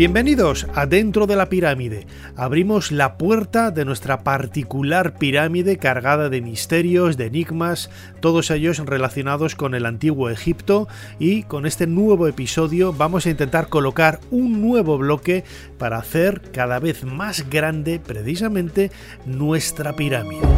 Bienvenidos a Dentro de la Pirámide. Abrimos la puerta de nuestra particular pirámide cargada de misterios, de enigmas, todos ellos relacionados con el antiguo Egipto y con este nuevo episodio vamos a intentar colocar un nuevo bloque para hacer cada vez más grande precisamente nuestra pirámide.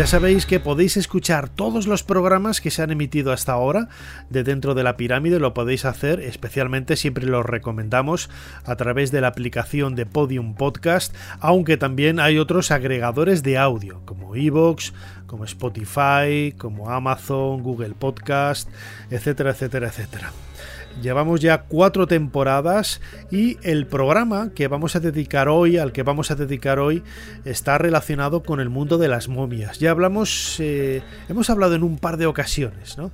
Ya sabéis que podéis escuchar todos los programas que se han emitido hasta ahora de dentro de la pirámide, lo podéis hacer, especialmente siempre los recomendamos a través de la aplicación de Podium Podcast, aunque también hay otros agregadores de audio, como Evox, como Spotify, como Amazon, Google Podcast, etcétera, etcétera, etcétera. Llevamos ya cuatro temporadas y el programa que vamos a dedicar hoy, al que vamos a dedicar hoy, está relacionado con el mundo de las momias. Ya hablamos, eh, hemos hablado en un par de ocasiones, ¿no?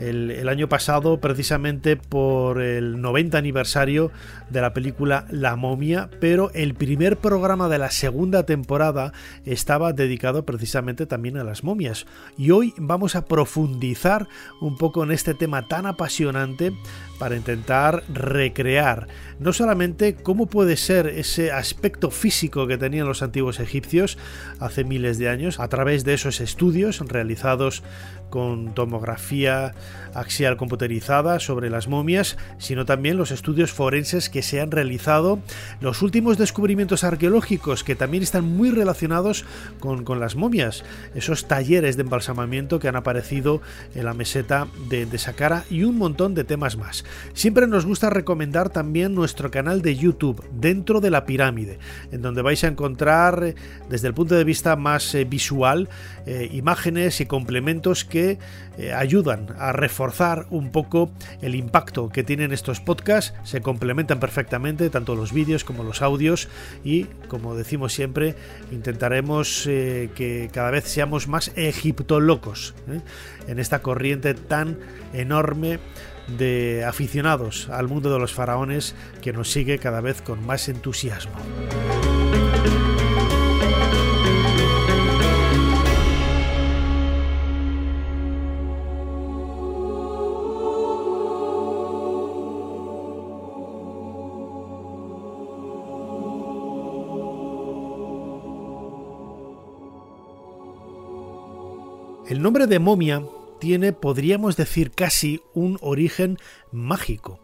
el, año pasado precisamente por el 90 aniversario de la película La momia, pero el primer programa de la segunda temporada estaba dedicado precisamente también a las momias. Y hoy vamos a profundizar un poco en este tema tan apasionante para intentar recrear no solamente cómo puede ser ese aspecto físico que tenían los antiguos egipcios hace miles de años a través de esos estudios realizados con tomografía axial computerizada sobre las momias, sino también los estudios forenses que se han realizado, los últimos descubrimientos arqueológicos que también están muy relacionados con, las momias, esos talleres de embalsamamiento que han aparecido en la meseta de, de Saqqara y un montón de temas más. Siempre nos gusta recomendar también nuestro canal de YouTube, Dentro de la Pirámide, en donde vais a encontrar desde el punto de vista más eh, visual eh, imágenes y complementos que eh, ayudan a reforzar un poco el impacto que tienen estos podcasts. Se complementan perfectamente tanto los vídeos como los audios y, como decimos siempre, intentaremos eh, que cada vez seamos más egiptolocos ¿eh? en esta corriente tan enorme de aficionados al mundo de los faraones que nos sigue cada vez con más entusiasmo. El nombre de momia tiene, podríamos decir casi, un origen mágico.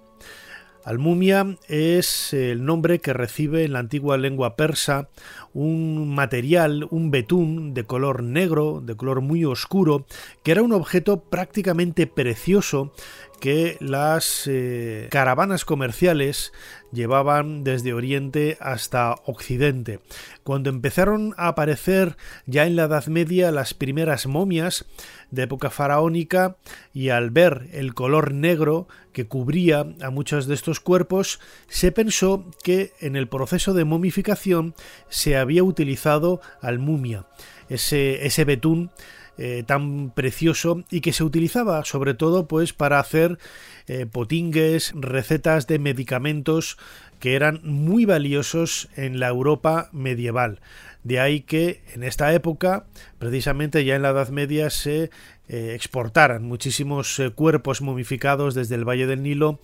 Almumia es el nombre que recibe en la antigua lengua persa un material, un betún de color negro, de color muy oscuro, que era un objeto prácticamente precioso que las eh, caravanas comerciales llevaban desde Oriente hasta Occidente. Cuando empezaron a aparecer ya en la Edad Media las primeras momias de época faraónica y al ver el color negro que cubría a muchos de estos cuerpos, se pensó que en el proceso de momificación se había utilizado al mumia, ese, ese betún eh, tan precioso y que se utilizaba sobre todo pues para hacer eh, potingues, recetas de medicamentos que eran muy valiosos en la Europa medieval. De ahí que en esta época, precisamente ya en la Edad Media, se eh, exportaran muchísimos cuerpos momificados desde el Valle del Nilo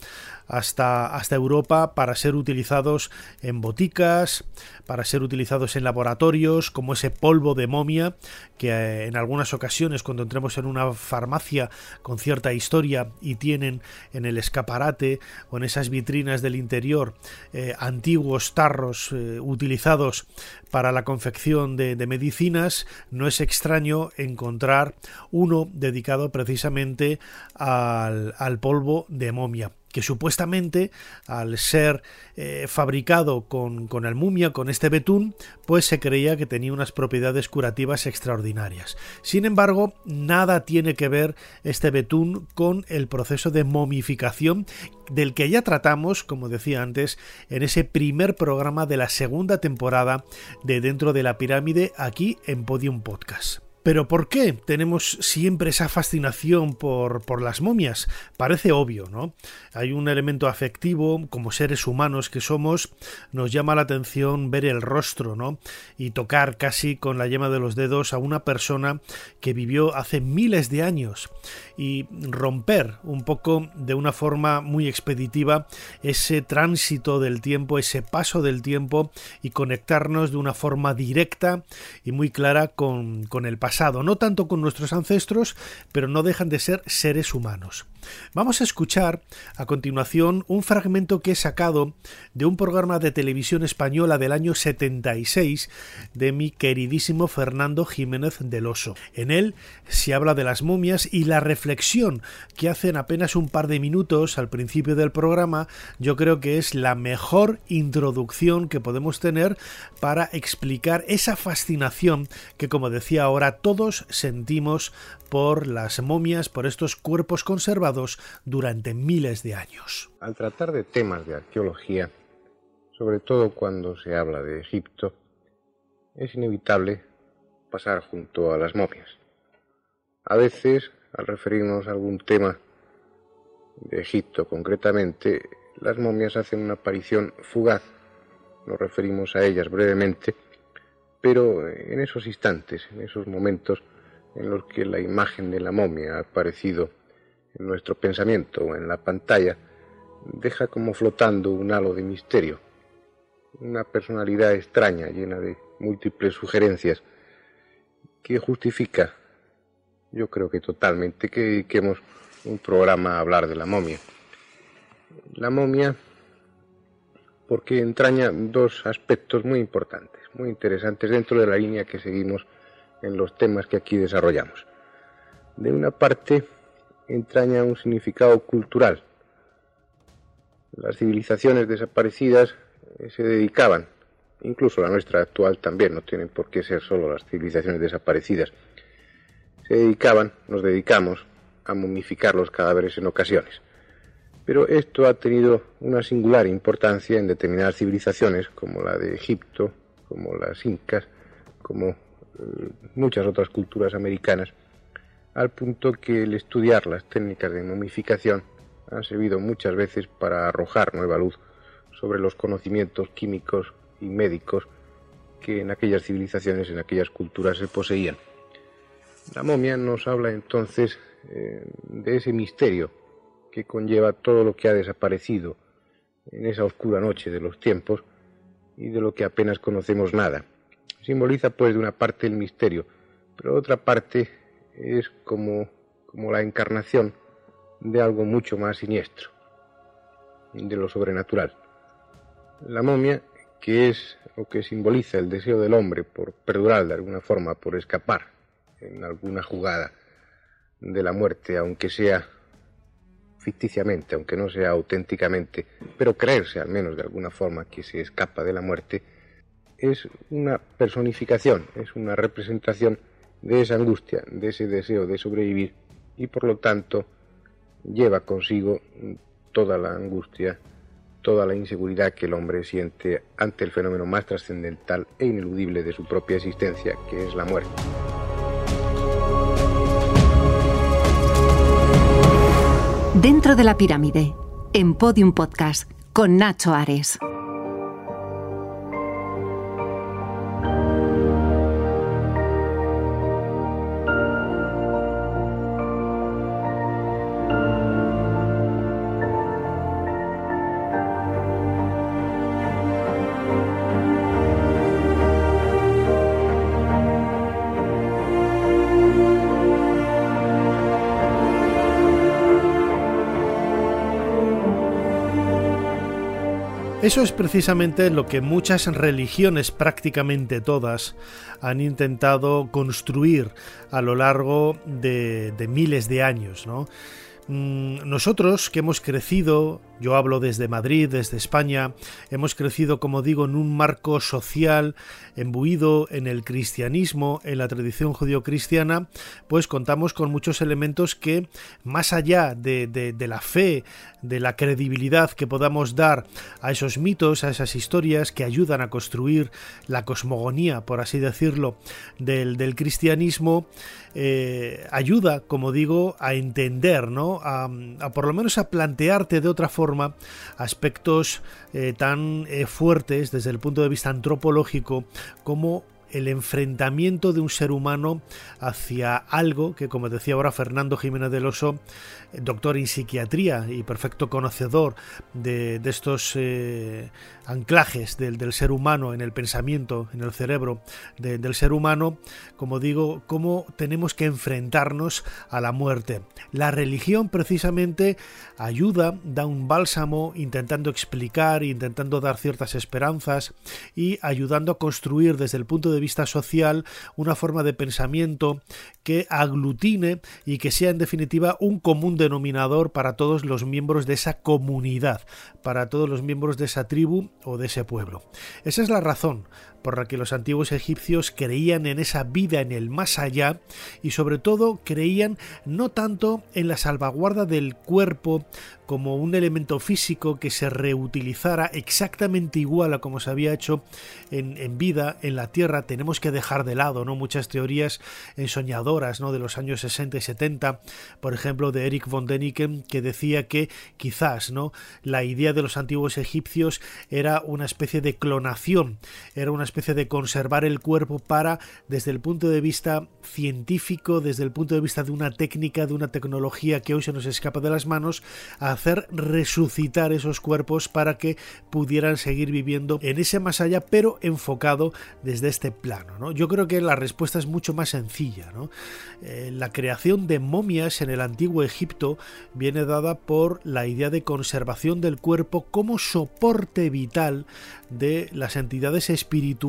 hasta, hasta Europa para ser utilizados en boticas, para ser utilizados en laboratorios, como ese polvo de momia, que eh, en algunas ocasiones cuando entremos en una farmacia con cierta historia y tienen en el escaparate o en esas vitrinas del interior eh, antiguos tarros eh, utilizados para la confección de, medicinas, no es extraño encontrar uno dedicado precisamente al polvo de momia. que supuestamente al ser eh, fabricado con, con el mumia, con este betún, pues se creía que tenía unas propiedades curativas extraordinarias. Sin embargo, nada tiene que ver este betún con el proceso de momificación del que ya tratamos, como decía antes, en ese primer programa de la segunda temporada de Dentro de la Pirámide aquí en Podium Podcast. Pero ¿por qué tenemos siempre esa fascinación por, por, las momias? Parece obvio, ¿no? Hay un elemento afectivo, como seres humanos que somos, nos llama la atención ver el rostro, ¿no? Y tocar casi con la yema de los dedos a una persona que vivió hace miles de años y romper un poco de una forma muy expeditiva ese tránsito del tiempo, ese paso del tiempo y conectarnos de una forma directa y muy clara con, con el pasado no tanto con nuestros ancestros, pero no dejan de ser seres humanos. Vamos a escuchar a continuación un fragmento que he sacado de un programa de televisión española del año 76 de mi queridísimo Fernando Jiménez del Oso. En él se habla de las momias y la reflexión que hacen apenas un par de minutos al principio del programa yo creo que es la mejor introducción que podemos tener para explicar esa fascinación que como decía ahora todos sentimos por las momias, por estos cuerpos conservados durante miles de años. Al tratar de temas de arqueología, sobre todo cuando se habla de Egipto, es inevitable pasar junto a las momias. A veces, al referirnos a algún tema de Egipto concretamente, las momias hacen una aparición fugaz. Nos referimos a ellas brevemente, pero en esos instantes, en esos momentos, en los que la imagen de la momia ha aparecido en nuestro pensamiento o en la pantalla, deja como flotando un halo de misterio, una personalidad extraña llena de múltiples sugerencias que justifica, yo creo que totalmente, que dediquemos un programa a hablar de la momia. La momia porque entraña dos aspectos muy importantes, muy interesantes dentro de la línea que seguimos en los temas que aquí desarrollamos. De una parte, entraña un significado cultural. Las civilizaciones desaparecidas eh, se dedicaban, incluso la nuestra actual también, no tienen por qué ser solo las civilizaciones desaparecidas, se dedicaban, nos dedicamos a momificar los cadáveres en ocasiones. Pero esto ha tenido una singular importancia en determinadas civilizaciones, como la de Egipto, como las incas, como eh, muchas otras culturas americanas, al punto que el estudiar las técnicas de momificación han servido muchas veces para arrojar nueva luz sobre los conocimientos químicos y médicos que en aquellas civilizaciones, en aquellas culturas se poseían. La momia nos habla entonces eh, de ese misterio que conlleva todo lo que ha desaparecido en esa oscura noche de los tiempos y de lo que apenas conocemos nada. Simboliza pues de una parte el misterio, pero otra parte es como, como la encarnación de algo mucho más siniestro, de lo sobrenatural. La momia, que es o que simboliza el deseo del hombre por perdurar de alguna forma, por escapar en alguna jugada de la muerte, aunque sea ficticiamente, aunque no sea auténticamente, pero creerse al menos de alguna forma que se escapa de la muerte, es una personificación, es una representación de esa angustia, de ese deseo de sobrevivir y por lo tanto lleva consigo toda la angustia, toda la inseguridad que el hombre siente ante el fenómeno más trascendental e ineludible de su propia existencia, que es la muerte. Dentro de la pirámide, en Podium Podcast, con Nacho Ares. Eso es precisamente lo que muchas religiones, prácticamente todas, han intentado construir a lo largo de, miles de años. Mm, nosotros que hemos crecido, yo hablo desde Madrid, desde España, hemos crecido, como digo, en un marco social embuido en el cristianismo, en la tradición judío-cristiana, pues contamos con muchos elementos que, más allá de, la fe, de la credibilidad que podamos dar a esos mitos, a esas historias que ayudan a construir la cosmogonía, por así decirlo, del, del cristianismo, eh, ayuda, como digo, a entender, ¿no? A, por lo menos a plantearte de otra forma aspectos eh, tan eh, fuertes desde el punto de vista antropológico como el enfrentamiento de un ser humano hacia algo que, como decía ahora Fernando Jiménez del Oso, doctor en psiquiatría y perfecto conocedor de, estos eh, anclajes del, ser humano en el pensamiento, en el cerebro del ser humano, como digo, cómo tenemos que enfrentarnos a la muerte. La religión precisamente ayuda, da un bálsamo intentando explicar, intentando dar ciertas esperanzas y ayudando a construir desde el punto de vista social una forma de pensamiento que aglutine y que sea en definitiva un común denominador para todos los miembros de esa comunidad, para todos los miembros de esa tribu o de ese pueblo. Esa es la razón por la que los antiguos egipcios creían en esa vida en el más allá y sobre todo creían no tanto en la salvaguarda del cuerpo como un elemento físico que se reutilizara exactamente igual a como se había hecho en, vida en la Tierra, tenemos que dejar de lado ¿no? muchas teorías ensoñadoras ¿no? de los años 60 y 70, por ejemplo de Eric von Däniken, que decía que quizás ¿no? la idea de los antiguos egipcios era una especie de clonación, era una de conservar el cuerpo para, desde el punto de vista científico, desde el punto de vista de una técnica, de una tecnología que hoy se nos escapa de las manos, hacer resucitar esos cuerpos para que pudieran seguir viviendo en ese más allá, pero enfocado desde este plano. ¿no? Yo creo que la respuesta es mucho más sencilla. Eh, la creación de momias en el antiguo Egipto viene dada por la idea de conservación del cuerpo como soporte vital de las entidades espirituales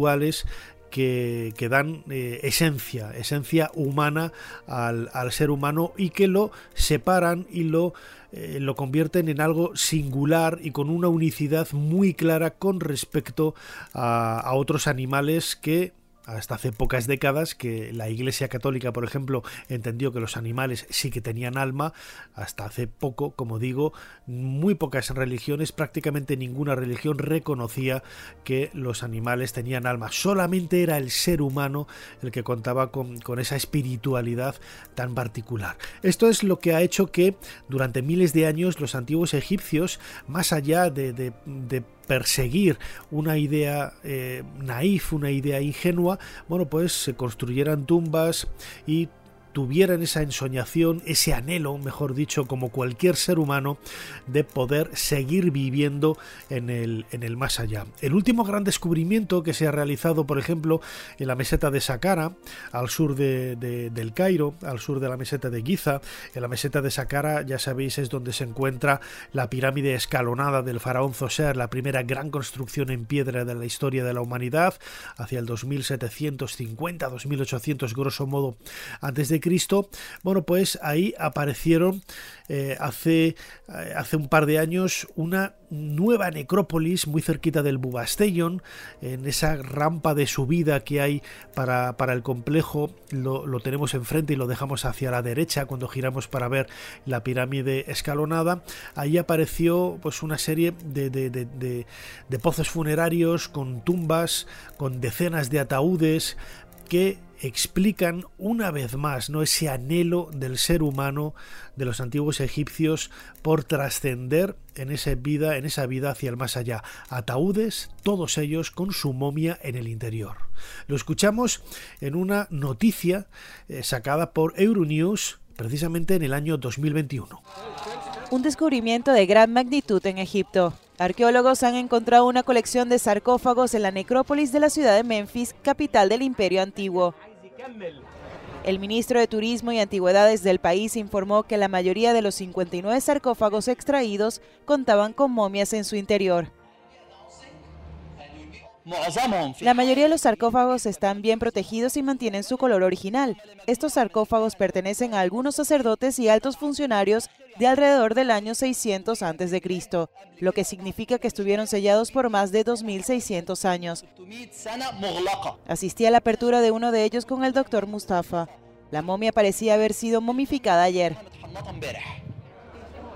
que, dan eh, esencia, esencia humana al, ser humano y que lo separan y lo, eh, lo convierten en algo singular y con una unicidad muy clara con respecto a otros animales que hasta hace pocas décadas que la Iglesia Católica, por ejemplo, entendió que los animales sí que tenían alma, hasta hace poco, como digo, muy pocas religiones, prácticamente ninguna religión reconocía que los animales tenían alma, solamente era el ser humano el que contaba con, esa espiritualidad tan particular. Esto es lo que ha hecho que durante miles de años los antiguos egipcios, más allá de, de perseguir una idea eh, naif, una idea ingenua, bueno, pues se construyeran tumbas y tuvieran esa ensoñación, ese anhelo, mejor dicho, como cualquier ser humano, de poder seguir viviendo en el, en el más allá. El último gran descubrimiento que se ha realizado, por ejemplo, en la meseta de Saqqara, al sur de, del Cairo, al sur de la meseta de Giza, en la meseta de Saqqara, ya sabéis, es donde se encuentra la pirámide escalonada del faraón Zoser, la primera gran construcción en piedra de la historia de la humanidad, hacia el 2750, 2800 grosso modo antes de Cristo, bueno, pues ahí aparecieron eh, hace, eh, hace un par de años una nueva necrópolis muy cerquita del Bubastellón, en esa rampa de subida que hay para, para el complejo, lo, tenemos enfrente y lo dejamos hacia la derecha cuando giramos para ver la pirámide escalonada. Ahí apareció pues una serie de, de, de pozos funerarios con tumbas, con decenas de ataúdes que explican una vez más ¿no? ese anhelo del ser humano de los antiguos egipcios por trascender en esa vida, en esa vida hacia el más allá. Ataúdes, todos ellos con su momia en el interior. Lo escuchamos en una noticia eh, sacada por Euronews precisamente en el año 2021. Un descubrimiento de gran magnitud en Egipto. Arqueólogos han encontrado una colección de sarcófagos en la necrópolis de la ciudad de Memphis, capital del Imperio Antiguo. El ministro de Turismo y Antigüedades del país informó que la mayoría de los 59 sarcófagos extraídos contaban con momias en su interior. La mayoría de los sarcófagos están bien protegidos y mantienen su color original. Estos sarcófagos pertenecen a algunos sacerdotes y altos funcionarios de alrededor del año 600 a.C., lo que significa que estuvieron sellados por más de 2.600 años. Asistí a la apertura de uno de ellos con el doctor Mustafa. La momia parecía haber sido momificada ayer.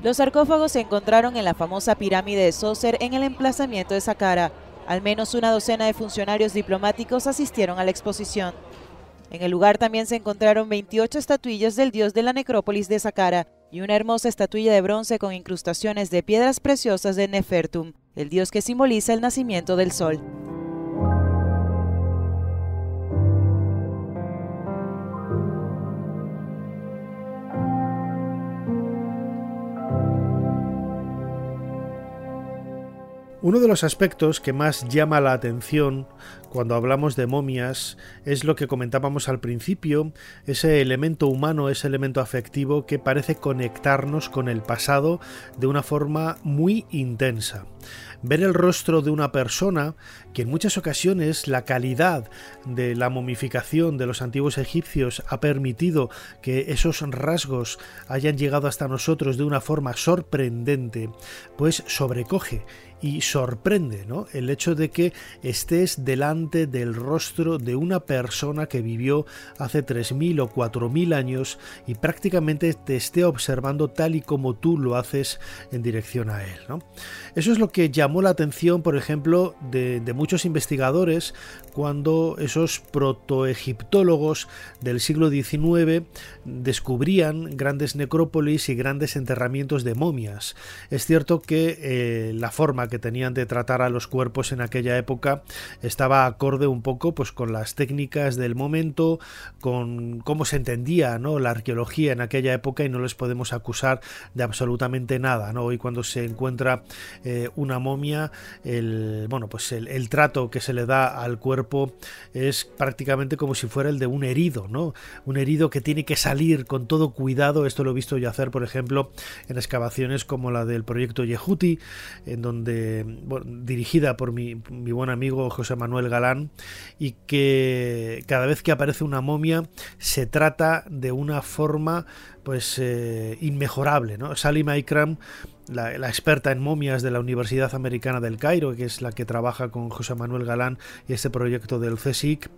Los sarcófagos se encontraron en la famosa pirámide de Sócer en el emplazamiento de Saqqara. Al menos una docena de funcionarios diplomáticos asistieron a la exposición. En el lugar también se encontraron 28 estatuillas del dios de la necrópolis de Saqqara y una hermosa estatuilla de bronce con incrustaciones de piedras preciosas de Nefertum, el dios que simboliza el nacimiento del sol. Uno de los aspectos que más llama la atención cuando hablamos de momias es lo que comentábamos al principio, ese elemento humano, ese elemento afectivo que parece conectarnos con el pasado de una forma muy intensa ver el rostro de una persona que en muchas ocasiones la calidad de la momificación de los antiguos egipcios ha permitido que esos rasgos hayan llegado hasta nosotros de una forma sorprendente, pues sobrecoge y sorprende ¿no? el hecho de que estés delante del rostro de una persona que vivió hace 3.000 o 4.000 años y prácticamente te esté observando tal y como tú lo haces en dirección a él. ¿no? Eso es lo que llamó la atención, por ejemplo, de, de muchos investigadores cuando esos protoegiptólogos del siglo XIX descubrían grandes necrópolis y grandes enterramientos de momias. Es cierto que eh, la forma que tenían de tratar a los cuerpos en aquella época estaba acorde un poco pues con las técnicas del momento, con cómo se entendía la arqueología en aquella época y no les podemos acusar de absolutamente nada. ¿no? Hoy cuando se encuentra eh, una momia, bueno, pues el trato que se le da al cuerpo es prácticamente como si fuera el de un herido, ¿no? Un herido que tiene que salir con todo cuidado. Esto lo he visto yo hacer, por ejemplo, en excavaciones como la del proyecto Yehuti, en donde, dirigida por mi, buen amigo José Manuel Galán, y que cada vez que aparece una momia se trata de una forma pues eh, inmejorable, ¿no? Salim la, experta en momias de la Universidad Americana del Cairo, que es la que trabaja con José Manuel Galán y este proyecto del CSIC,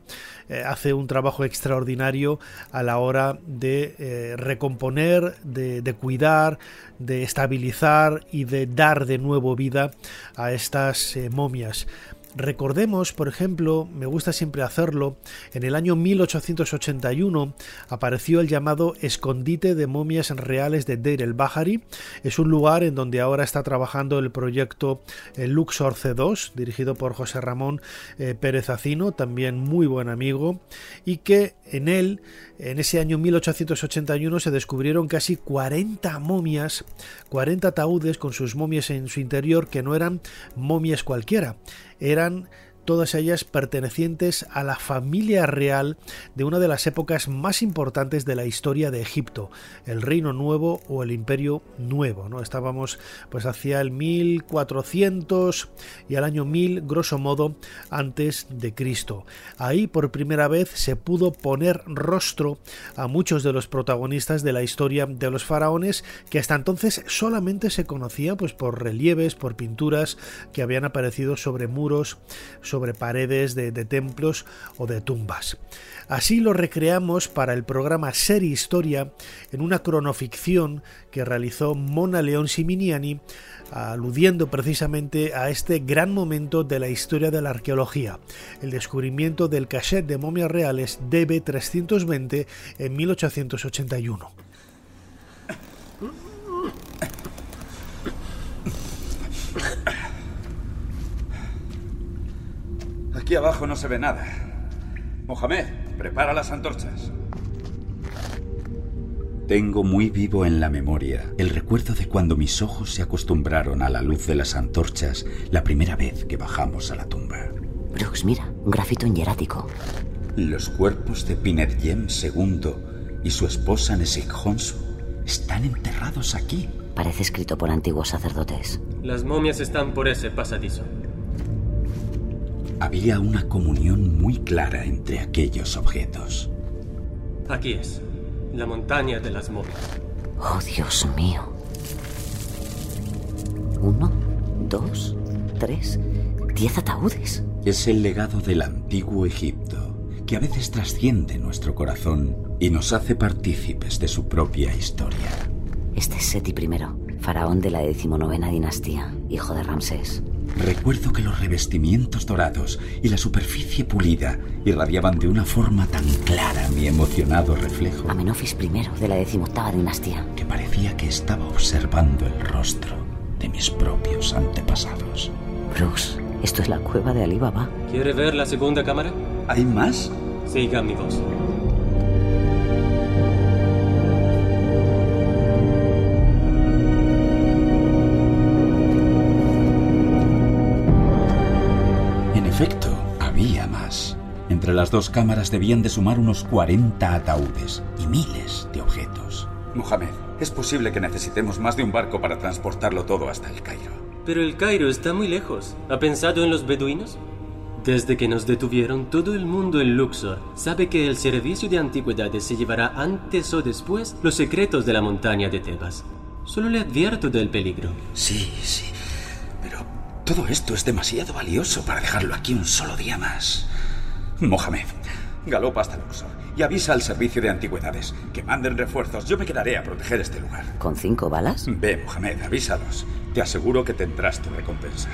eh, hace un trabajo extraordinario a la hora de eh, recomponer, de, cuidar, de estabilizar y de dar de nuevo vida a estas eh, momias. Recordemos, por ejemplo, me gusta siempre hacerlo, en el año 1881 apareció el llamado Escondite de momias reales de Deir el Bahari. Es un lugar en donde ahora está trabajando el proyecto eh, Luxor C2, dirigido por José Ramón eh, Pérez Acino, también muy buen amigo, y que en él, en ese año 1881, se descubrieron casi 40 momias, 40 ataúdes con sus momias en su interior que no eran momias cualquiera eran pikiran todas ellas pertenecientes a la familia real de una de las épocas más importantes de la historia de Egipto, el Reino Nuevo o el Imperio Nuevo. ¿no? Estábamos pues hacia el 1400 y al año 1000, grosso modo, antes de Cristo. Ahí por primera vez se pudo poner rostro a muchos de los protagonistas de la historia de los faraones que hasta entonces solamente se conocía pues por relieves, por pinturas que habían aparecido sobre muros, sobre paredes de, templos o de tumbas. Así lo recreamos para el programa Ser Historia en una cronoficción que realizó Mona León Siminiani, aludiendo precisamente a este gran momento de la historia de la arqueología, el descubrimiento del cachet de momias reales DB320 en 1881. Aquí abajo no se ve nada. Mohamed, prepara las antorchas. Tengo muy vivo en la memoria el recuerdo de cuando mis ojos se acostumbraron a la luz de las antorchas la primera vez que bajamos a la tumba. Brooks, mira, un grafito en hierático. Los cuerpos de Pinerjem II y su esposa Nesik Honsu están enterrados aquí. Parece escrito por antiguos sacerdotes. Las momias están por ese pasadizo. Había una comunión muy clara entre aquellos objetos. Aquí es, la montaña de las momias. Oh, Dios mío. Uno, dos, tres, diez ataúdes. Es el legado del antiguo Egipto, que a veces trasciende nuestro corazón y nos hace partícipes de su propia historia. Este es Seti I, faraón de la decimonovena dinastía, hijo de Ramsés. Recuerdo que los revestimientos dorados y la superficie pulida irradiaban de una forma tan clara mi emocionado reflejo. Amenofis I de la decimoctava dinastía. Que parecía que estaba observando el rostro de mis propios antepasados. Bruce, esto es la cueva de Alibaba. ¿Quiere ver la segunda cámara? ¿Hay más? Siga mi voz. Entre las dos cámaras debían de sumar unos 40 ataúdes y miles de objetos. Mohamed, es posible que necesitemos más de un barco para transportarlo todo hasta el Cairo. Pero el Cairo está muy lejos. ¿Ha pensado en los beduinos? Desde que nos detuvieron, todo el mundo en Luxor sabe que el servicio de antigüedades se llevará antes o después los secretos de la montaña de Tebas. Solo le advierto del peligro. Sí, sí. Pero todo esto es demasiado valioso para dejarlo aquí un solo día más. Mohamed, galopa hasta Luxor y avisa al servicio de antigüedades que manden refuerzos. Yo me quedaré a proteger este lugar. ¿Con cinco balas? Ve, Mohamed, avísalos. Te aseguro que tendrás tu recompensa.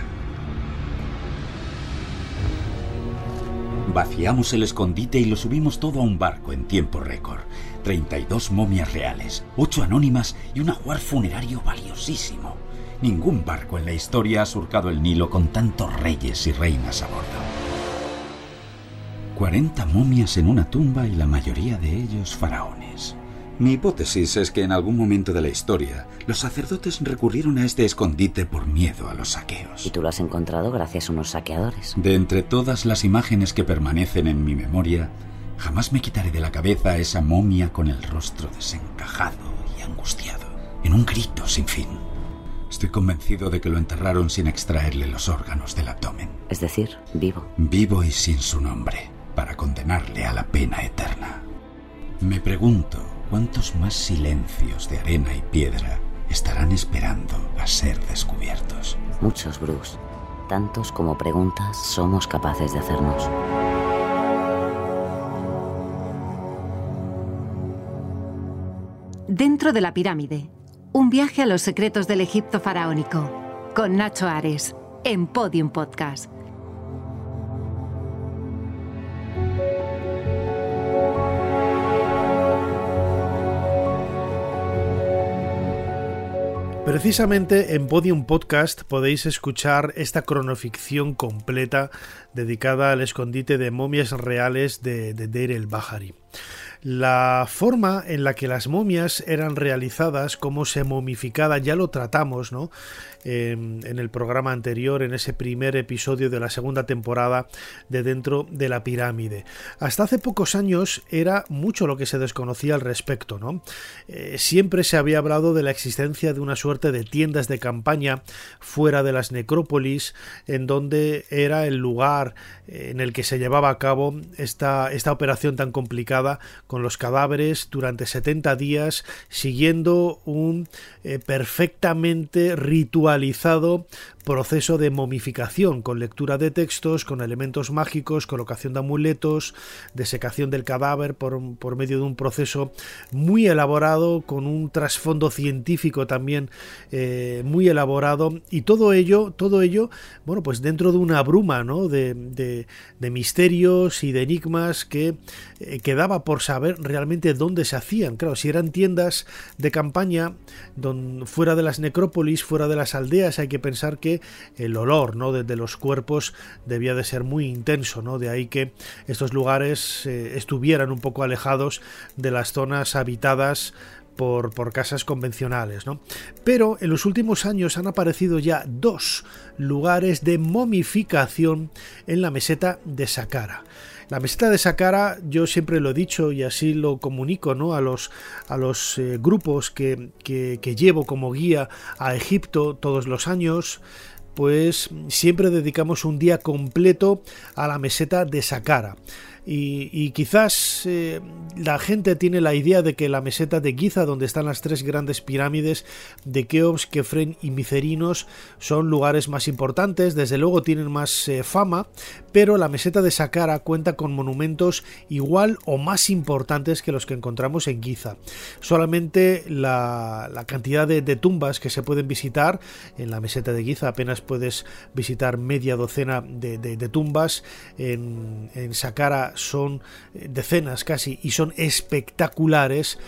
Vaciamos el escondite y lo subimos todo a un barco en tiempo récord. 32 momias reales, 8 anónimas y un ajuar funerario valiosísimo. Ningún barco en la historia ha surcado el Nilo con tantos reyes y reinas a bordo. 40 momias en una tumba y la mayoría de ellos faraones. Mi hipótesis es que en algún momento de la historia los sacerdotes recurrieron a este escondite por miedo a los saqueos. Y tú lo has encontrado gracias a unos saqueadores. De entre todas las imágenes que permanecen en mi memoria, jamás me quitaré de la cabeza esa momia con el rostro desencajado y angustiado, en un grito sin fin. Estoy convencido de que lo enterraron sin extraerle los órganos del abdomen. Es decir, vivo. Vivo y sin su nombre, para condenarle a la pena eterna. Me pregunto cuántos más silencios de arena y piedra estarán esperando a ser descubiertos. Muchos, Bruce. Tantos como preguntas somos capaces de hacernos. Dentro de la pirámide, un viaje a los secretos del Egipto faraónico, con Nacho Ares, en Podium Podcast. Precisamente en Podium Podcast podéis escuchar esta cronoficción completa dedicada al escondite de momias reales de, de Deir el Bahari. La forma en la que las momias eran realizadas, cómo se momificaba, ya lo tratamos, ¿no? En el programa anterior, en ese primer episodio de la segunda temporada de Dentro de la Pirámide. Hasta hace pocos años era mucho lo que se desconocía al respecto, ¿no? Eh, siempre se había hablado de la existencia de una suerte de tiendas de campaña fuera de las necrópolis, en donde era el lugar en el que se llevaba a cabo esta, esta operación tan complicada con los cadáveres durante 70 días, siguiendo un eh, perfectamente ritual actualizado proceso de momificación con lectura de textos, con elementos mágicos, colocación de amuletos, desecación del cadáver por, por medio de un proceso muy elaborado, con un trasfondo científico también eh, muy elaborado y todo ello, todo ello, bueno, pues dentro de una bruma ¿no? de, de, de misterios y de enigmas que eh, quedaba por saber realmente dónde se hacían. Claro, si eran tiendas de campaña don, fuera de las necrópolis, fuera de las aldeas, hay que pensar que el olor ¿no? de, los cuerpos debía de ser muy intenso, ¿no? de ahí que estos lugares eh, estuvieran un poco alejados de las zonas habitadas por, por, casas convencionales, ¿no? Pero en los últimos años han aparecido ya dos lugares de momificación en la meseta de Saqqara. La meseta de Saqqara, yo siempre lo he dicho y así lo comunico ¿no? a los, a los eh, grupos que, que, que llevo como guía a Egipto todos los años pues siempre dedicamos un día completo a la meseta de Saqqara. Y, quizás eh, la gente tiene la idea de que la meseta de Giza, donde están las tres grandes pirámides de Keops, Kefren y Micerinos, son lugares más importantes, desde luego tienen más eh, fama, pero la meseta de Saqqara cuenta con monumentos igual o más importantes que los que encontramos en Giza. Solamente la, cantidad de, tumbas que se pueden visitar en la meseta de Giza, apenas puedes visitar media docena de, tumbas, en, en Saqqara son eh, decenas casi y son espectaculares.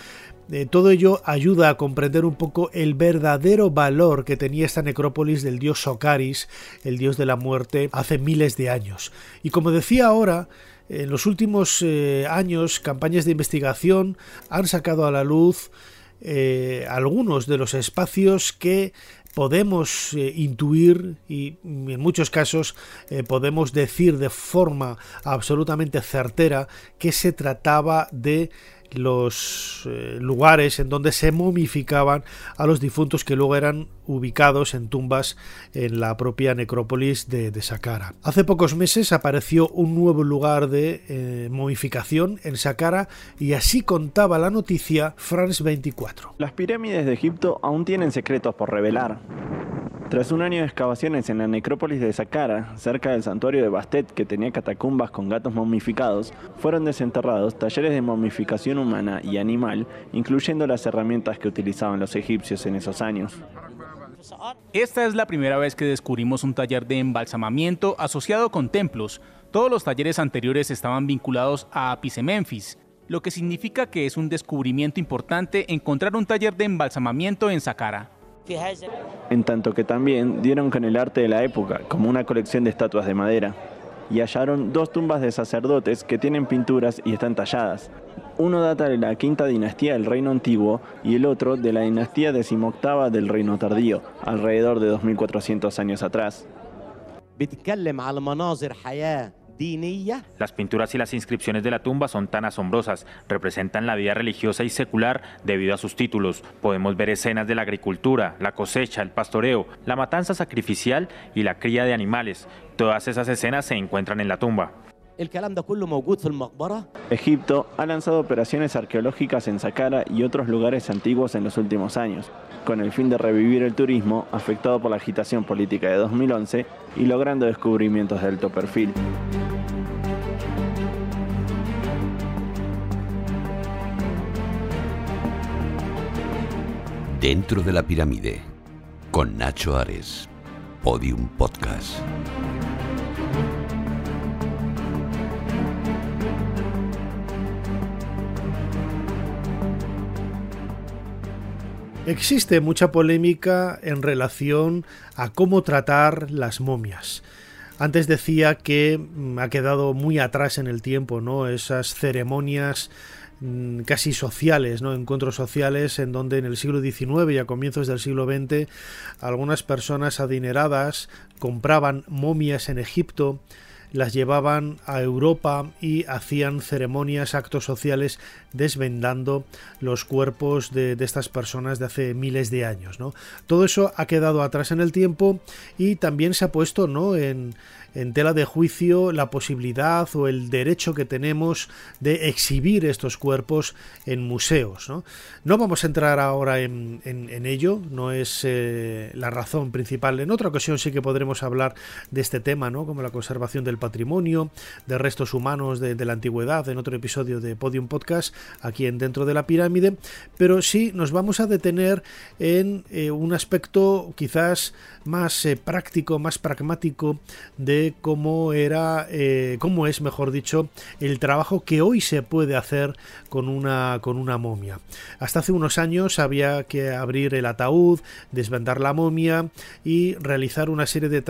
Eh, todo ello ayuda a comprender un poco el verdadero valor que tenía esta necrópolis del dios Socaris, el dios de la muerte, hace miles de años. Y como decía ahora, en los últimos eh, años, campañas de investigación han sacado a la luz algunos de los espacios que podemos eh, intuir y en muchos casos eh, podemos decir de forma absolutamente certera que se trataba de los eh, lugares en donde se momificaban a los difuntos que luego eran ubicados en tumbas en la propia necrópolis de, de Saqqara. Hace pocos meses apareció un nuevo lugar de eh, momificación en Saqqara y así contaba la noticia France 24. Las pirámides de Egipto aún tienen secretos por revelar. Tras un año de excavaciones en la necrópolis de Saqqara, cerca del santuario de Bastet que tenía catacumbas con gatos momificados, fueron desenterrados talleres de momificación humana y animal, incluyendo las herramientas que utilizaban los egipcios en esos años. Esta es la primera vez que descubrimos un taller de embalsamamiento asociado con templos. Todos los talleres anteriores estaban vinculados a Apis Memphis, lo que significa que es un descubrimiento importante encontrar un taller de embalsamamiento en Saqqara en tanto que también dieron con el arte de la época, como una colección de estatuas de madera, y hallaron dos tumbas de sacerdotes que tienen pinturas y están talladas. Uno data de la quinta dinastía del reino antiguo y el otro de la dinastía decimoctava del reino tardío, alrededor de 2400 años atrás. Las pinturas y las inscripciones de la tumba son tan asombrosas, representan la vida religiosa y secular debido a sus títulos. Podemos ver escenas de la agricultura, la cosecha, el pastoreo, la matanza sacrificial y la cría de animales. Todas esas escenas se encuentran en la tumba. Egipto ha lanzado operaciones arqueológicas en Saqqara y otros lugares antiguos en los últimos años, con el fin de revivir el turismo afectado por la agitación política de 2011 y logrando descubrimientos de alto perfil. Dentro de la pirámide, con Nacho Ares, Podium Podcast. Existe mucha polémica en relación a cómo tratar las momias. Antes decía que mm, ha quedado muy atrás en el tiempo, ¿no? Esas ceremonias mm, casi sociales, ¿no? encuentros sociales en donde en el siglo XIX y a comienzos del siglo XX algunas personas adineradas compraban momias en Egipto, las llevaban a Europa y hacían ceremonias, actos sociales desvendando los cuerpos de, estas personas de hace miles de años. ¿no? Todo eso ha quedado atrás en el tiempo y también se ha puesto ¿no? en, en tela de juicio la posibilidad o el derecho que tenemos de exhibir estos cuerpos en museos. No, no vamos a entrar ahora en, ello, no es eh, la razón principal. En otra ocasión sí que podremos hablar de este tema, ¿no? como la conservación del patrimonio, de restos humanos de, la antigüedad, en otro episodio de Podium Podcast, aquí en Dentro de la Pirámide, pero sí nos vamos a detener en eh, un aspecto quizás más eh, práctico, más pragmático de cómo era, eh, cómo es, mejor dicho, el trabajo que hoy se puede hacer con una, con una momia. Hasta hace unos años había que abrir el ataúd, desvendar la momia y realizar una serie de,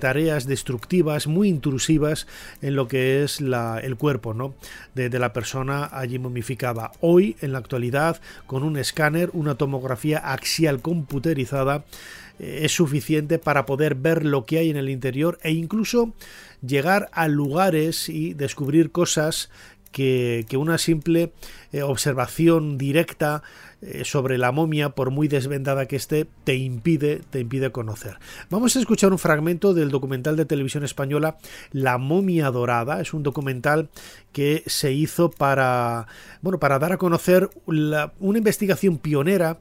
tareas destructivas muy intrusivas en lo que es el cuerpo ¿no? de, de la persona allí momificada. Hoy, en la actualidad, con un escáner, una tomografía axial computerizada, eh, es suficiente para poder ver lo que hay en el interior e incluso llegar a lugares y descubrir cosas que, una simple eh, observación directa eh, sobre la momia, por muy desvendada que esté, te impide, te impide conocer. Vamos a escuchar un fragmento del documental de televisión española La momia dorada. Es un documental que se hizo para, bueno, para dar a conocer una investigación pionera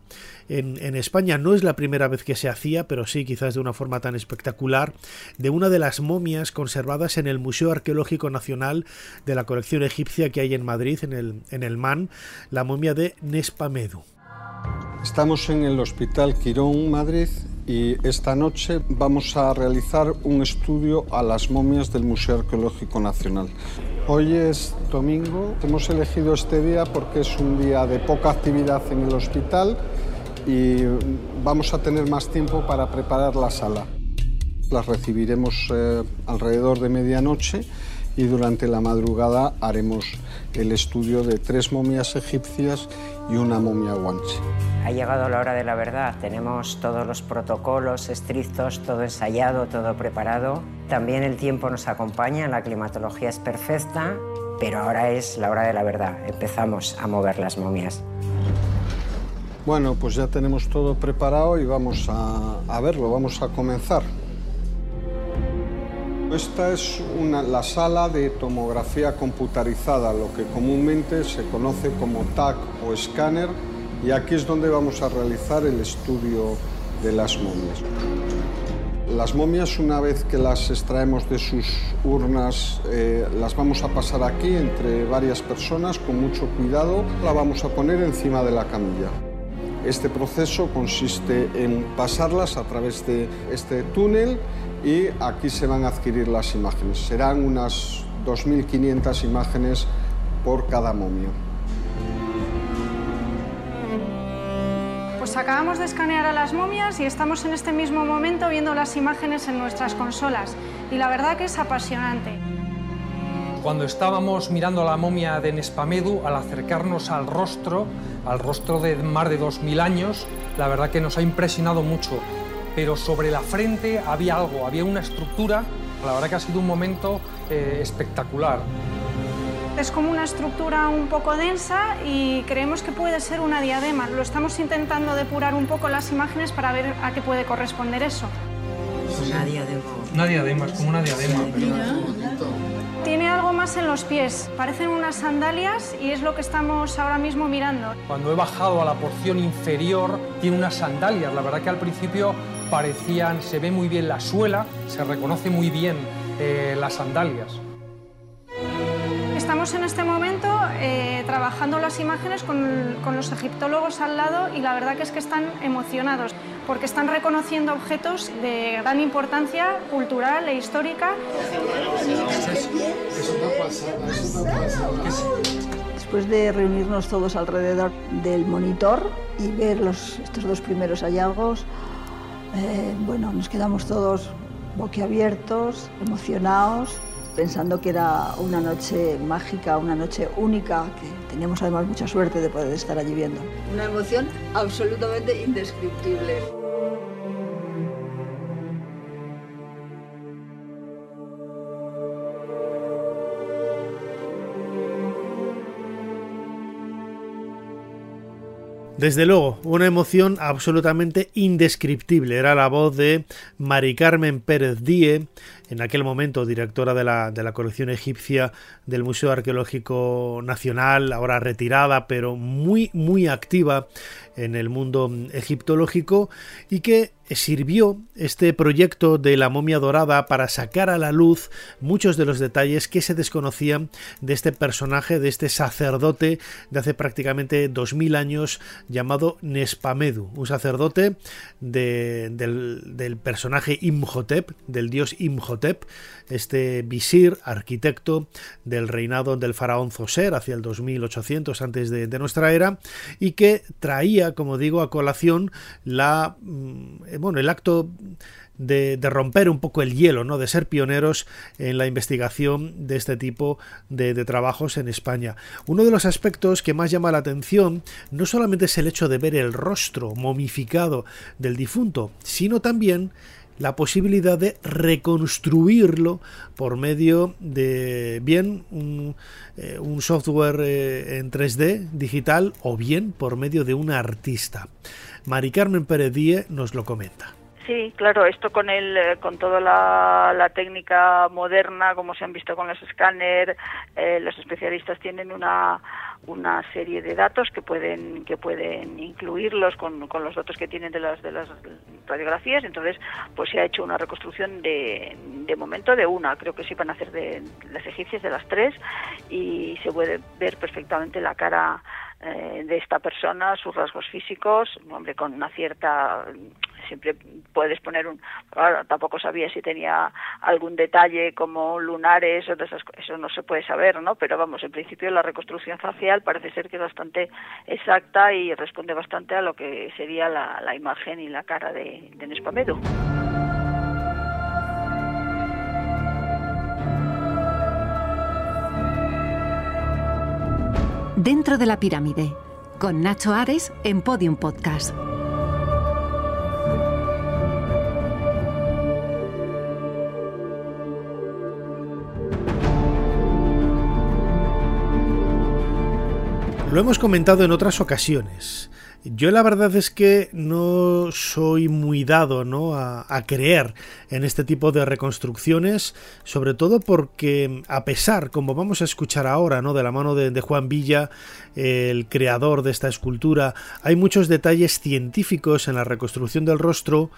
en, España. No es la primera vez que se hacía, pero sí quizás de una forma tan espectacular, de una de las momias conservadas en el Museo Arqueológico Nacional de la colección egipcia que hay en Madrid, en el, en el MAN, la momia de Nespamedu. Estamos en el Hospital Quirón, Madrid, y esta noche vamos a realizar un estudio a las momias del Museo Arqueológico Nacional. Hoy es domingo, hemos elegido este día porque es un día de poca actividad en el hospital y vamos a tener más tiempo para preparar la sala. Las recibiremos eh, alrededor de medianoche y durante la madrugada haremos el estudio de tres momias egipcias y una momia guanche. Ha llegado la hora de la verdad, tenemos todos los protocolos estrictos, todo ensayado, todo preparado. También el tiempo nos acompaña, la climatología es perfecta, pero ahora es la hora de la verdad, empezamos a mover las momias. Bueno, pues ya tenemos todo preparado y vamos a, verlo, vamos a comenzar. Esta es la sala de tomografía computarizada, lo que comúnmente se conoce como TAC o escáner, y aquí es donde vamos a realizar el estudio de las momias. Las momias, una vez que las extraemos de sus urnas, eh, las vamos a pasar aquí entre varias personas con mucho cuidado. La vamos a poner encima de la camilla. Este proceso consiste en pasarlas a través de este túnel y aquí se van a adquirir las imágenes. Serán unas 2.500 imágenes por cada momia. Pues acabamos de escanear a las momias y estamos en este mismo momento viendo las imágenes en nuestras consolas. Y la verdad que es apasionante. Cuando estábamos mirando a la momia de Nespamedu, al acercarnos al rostro, al rostro de más de 2.000 años, la verdad que nos ha impresionado mucho. Pero sobre la frente había algo, había una estructura, la verdad que ha sido un momento eh, espectacular. Es como una estructura un poco densa y creemos que puede ser una diadema. Lo estamos intentando depurar un poco las imágenes para ver a qué puede corresponder eso. Una diadema. Una diadema, es como una diadema. Tiene algo más en los pies, parecen unas sandalias y es lo que estamos ahora mismo mirando. Cuando he bajado a la porción inferior, tiene unas sandalias. La verdad que al principio parecían, se ve muy bien la suela, se reconoce muy bien eh, las sandalias. Estamos en este momento eh, trabajando las imágenes con, los egiptólogos al lado y la verdad que es que están emocionados porque están reconociendo objetos de gran importancia cultural e histórica. Después de reunirnos todos alrededor del monitor y ver los, estos dos primeros hallazgos, eh, bueno, nos quedamos todos boquiabiertos, emocionados, pensando que era una noche mágica, una noche única, que teníamos además mucha suerte de poder estar allí viendo. Una emoción absolutamente indescriptible. Desde luego, una emoción absolutamente indescriptible. Era la voz de Mari Carmen Pérez Die, en aquel momento directora de la, de la colección egipcia del Museo Arqueológico Nacional, ahora retirada, pero muy, muy activa en el mundo egiptológico y que sirvió este proyecto de la momia dorada para sacar a la luz muchos de los detalles que se desconocían de este personaje, de este sacerdote de hace prácticamente 2000 años llamado Nespamedu, un sacerdote del, personaje Imhotep, del dios Imhotep, este visir, arquitecto del reinado del faraón Zoser hacia el 2800 antes de nuestra era y que traía, como digo, a colación la mm, bueno, el acto de, romper un poco el hielo, ¿no? de ser pioneros en la investigación de este tipo de, de, trabajos en España. Uno de los aspectos que más llama la atención no solamente es el hecho de ver el rostro momificado del difunto, sino también la posibilidad de reconstruirlo por medio de bien un, eh, software eh, en 3D digital o bien por medio de un artista. Mari Carmen Pérez nos lo comenta. Sí, claro, esto con el, eh, con toda la, técnica moderna, como se han visto con los escáneres, eh, los especialistas tienen una, una serie de datos que pueden que pueden incluirlos con, con, los datos que tienen de las de las radiografías. Entonces pues se ha hecho una reconstrucción de, de momento de una. Creo que sí van a hacer de las egipcias de las tres y se puede ver perfectamente la cara eh, de esta persona, sus rasgos físicos, un hombre con una cierta siempre puedes poner un claro, tampoco sabía si tenía algún detalle como lunares o de esas eso no se puede saber no pero vamos en principio la reconstrucción facial parece ser que es bastante exacta y responde bastante a lo que sería la, la imagen y la cara de, de Nespamedu. Dentro de la pirámide, con Nacho Ares en Podium Podcast. Lo hemos comentado en otras ocasiones. Yo la verdad es que no soy muy dado ¿no? a, creer en este tipo de reconstrucciones, sobre todo porque a pesar, como vamos a escuchar ahora, ¿no? de la mano de, Juan Villa, el creador de esta escultura, hay muchos detalles científicos en la reconstrucción del rostro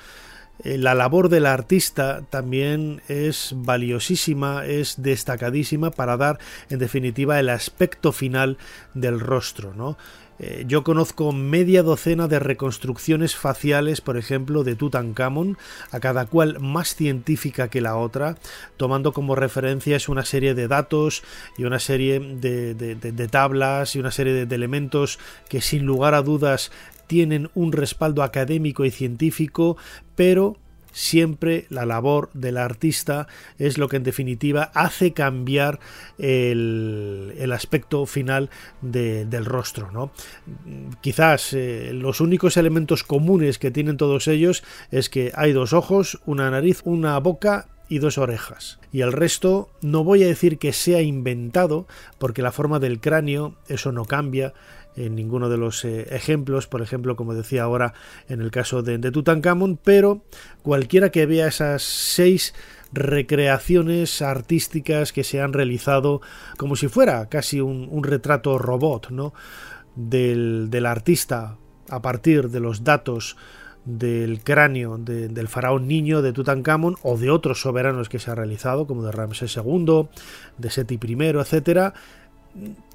la labor del artista también es valiosísima, es destacadísima para dar en definitiva el aspecto final del rostro, ¿no? Eh, yo conozco media docena de reconstrucciones faciales, por ejemplo, de Tutankamón, a cada cual más científica que la otra, tomando como referencias una serie de datos y una serie de, tablas y una serie de elementos que sin lugar a dudas tienen un respaldo académico y científico, pero siempre la labor del artista es lo que en definitiva hace cambiar el, aspecto final del rostro. ¿no? Quizás eh, los únicos elementos comunes que tienen todos ellos es que hay dos ojos, una nariz, una boca y dos orejas. Y el resto no voy a decir que sea inventado, porque la forma del cráneo, eso no cambia, en ninguno de los eh, ejemplos, por ejemplo, como decía ahora en el caso de, Tutankamón, pero cualquiera que vea esas seis recreaciones artísticas que se han realizado como si fuera casi un, retrato robot, ¿no? Del, del, artista a partir de los datos del cráneo del faraón niño de Tutankamón o de otros soberanos que se ha realizado, como de Ramsés II, de Seti I, etcétera,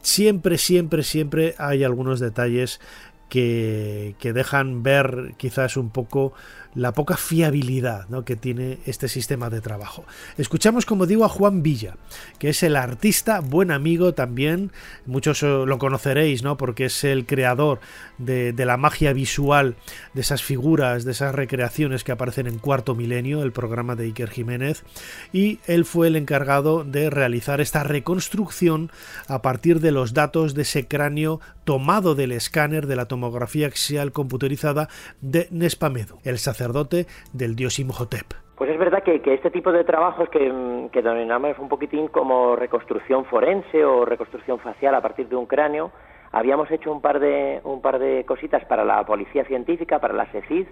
siempre, siempre, siempre hay algunos detalles que, que, dejan ver quizás un poco la poca fiabilidad que tiene este sistema de trabajo. Escuchamos, como digo, a Juan Villa, que es el artista, buen amigo también, muchos eh, lo conoceréis, ¿no? porque es el creador de, la magia visual, de esas figuras, de esas recreaciones que aparecen en Cuarto Milenio, el programa de Iker Jiménez, y él fue el encargado de realizar esta reconstrucción a partir de los datos de ese cráneo tomado del escáner de la tomografía axial computerizada de Nespamedu, el sacerdote del dios Imhotep. Pues es verdad que, este tipo de trabajos que, que denominamos un poquitín como reconstrucción forense o reconstrucción facial a partir de un cráneo, habíamos hecho un par de, un par de cositas para la Policía Científica, para la SECID,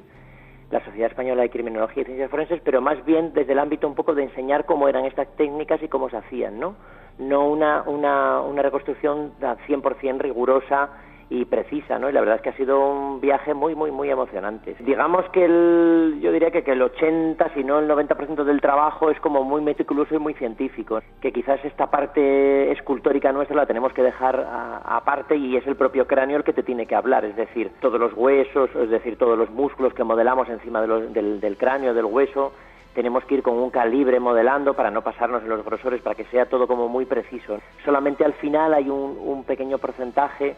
la Sociedad Española de Criminología y Ciencias Forenses, pero más bien desde el ámbito un poco de enseñar cómo eran estas técnicas y cómo se hacían, ¿no? No una, una, una reconstrucción 100% rigurosa y precisa, ¿no? Y la verdad es que ha sido un viaje muy, muy, muy emocionante. Digamos que el, yo diría que, que el 80, si no el 90% del trabajo es como muy meticuloso y muy científico, que quizás esta parte escultórica nuestra la tenemos que dejar aparte y es el propio cráneo el que te tiene que hablar, es decir, todos los huesos, es decir, todos los músculos que modelamos encima del, del cráneo, del hueso, tenemos que ir con un calibre modelando para no pasarnos en los grosores, para que sea todo como muy preciso. Solamente al final hay un, un pequeño porcentaje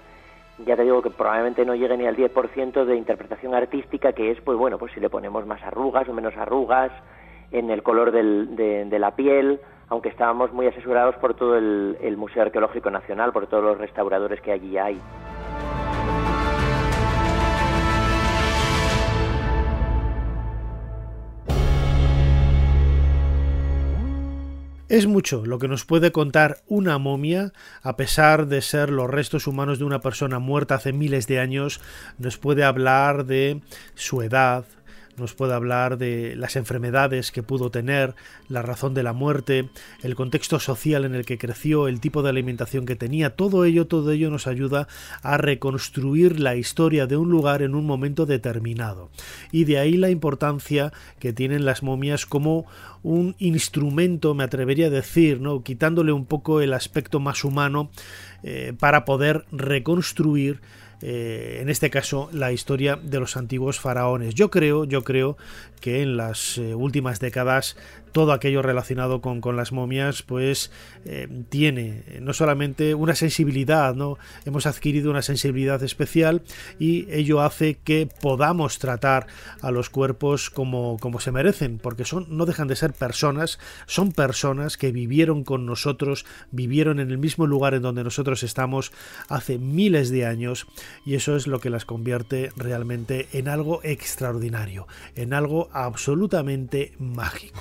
ya te digo que probablemente no llegue ni al 10% de interpretación artística, que es, pues bueno, pues si le ponemos más arrugas o menos arrugas en el color de, la piel, aunque estábamos muy asesorados por todo el, el Museo Arqueológico Nacional, por todos los restauradores que allí hay. Es mucho lo que nos puede contar una momia, a pesar de ser los restos humanos de una persona muerta hace miles de años, nos puede hablar de su edad, nos puede hablar de las enfermedades que pudo tener, la razón de la muerte, el contexto social en el que creció, el tipo de alimentación que tenía, todo ello, todo ello nos ayuda a reconstruir la historia de un lugar en un momento determinado. Y de ahí la importancia que tienen las momias como un instrumento, me atrevería a decir, ¿no? quitándole un poco el aspecto más humano eh, para poder reconstruir eh, en este caso la historia de los antiguos faraones. Yo creo, yo creo que en las eh, últimas décadas todo aquello relacionado con, las momias, pues eh, tiene no solamente una sensibilidad, ¿no? Hemos adquirido una sensibilidad especial y ello hace que podamos tratar a los cuerpos como, como se merecen, porque son, no dejan de ser personas, son personas que vivieron con nosotros, vivieron en el mismo lugar en donde nosotros estamos hace miles de años y eso es lo que las convierte realmente en algo extraordinario, en algo absolutamente mágico.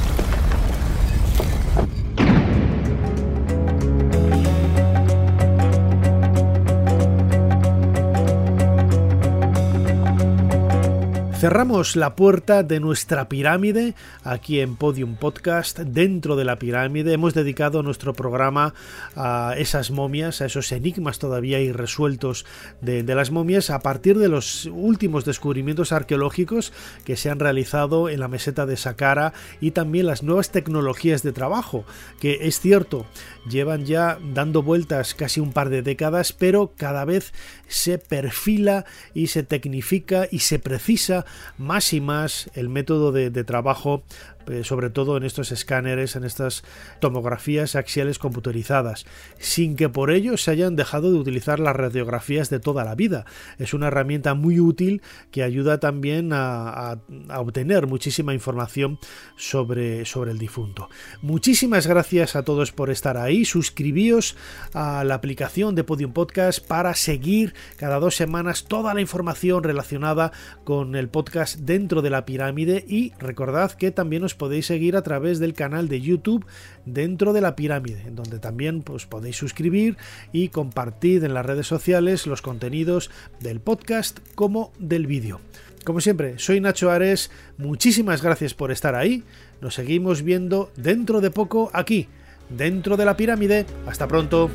Cerramos la puerta de nuestra pirámide aquí en Podium Podcast. Dentro de la pirámide hemos dedicado nuestro programa a esas momias, a esos enigmas todavía irresueltos de, las momias a partir de los últimos descubrimientos arqueológicos que se han realizado en la meseta de Saqqara y también las nuevas tecnologías de trabajo que es cierto llevan ya dando vueltas casi un par de décadas pero cada vez se perfila y se tecnifica y se precisa más y más el método de, trabajo eh, sobre todo en estos escáneres, en estas tomografías axiales computarizadas, sin que por ello se hayan dejado de utilizar las radiografías de toda la vida. Es una herramienta muy útil que ayuda también a, obtener muchísima información sobre, sobre el difunto. Muchísimas gracias a todos por estar ahí. Suscribíos a la aplicación de Podium Podcast para seguir cada dos semanas toda la información relacionada con el podcast dentro de la pirámide y recordad que también os podéis seguir a través del canal de YouTube dentro de la pirámide, en donde también pues, podéis suscribir y compartir en las redes sociales los contenidos del podcast como del vídeo. Como siempre, soy Nacho Ares, muchísimas gracias por estar ahí, nos seguimos viendo dentro de poco aquí, dentro de la pirámide. Hasta pronto.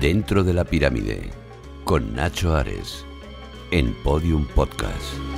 Dentro de la pirámide, con Nacho Ares, en Podium Podcast.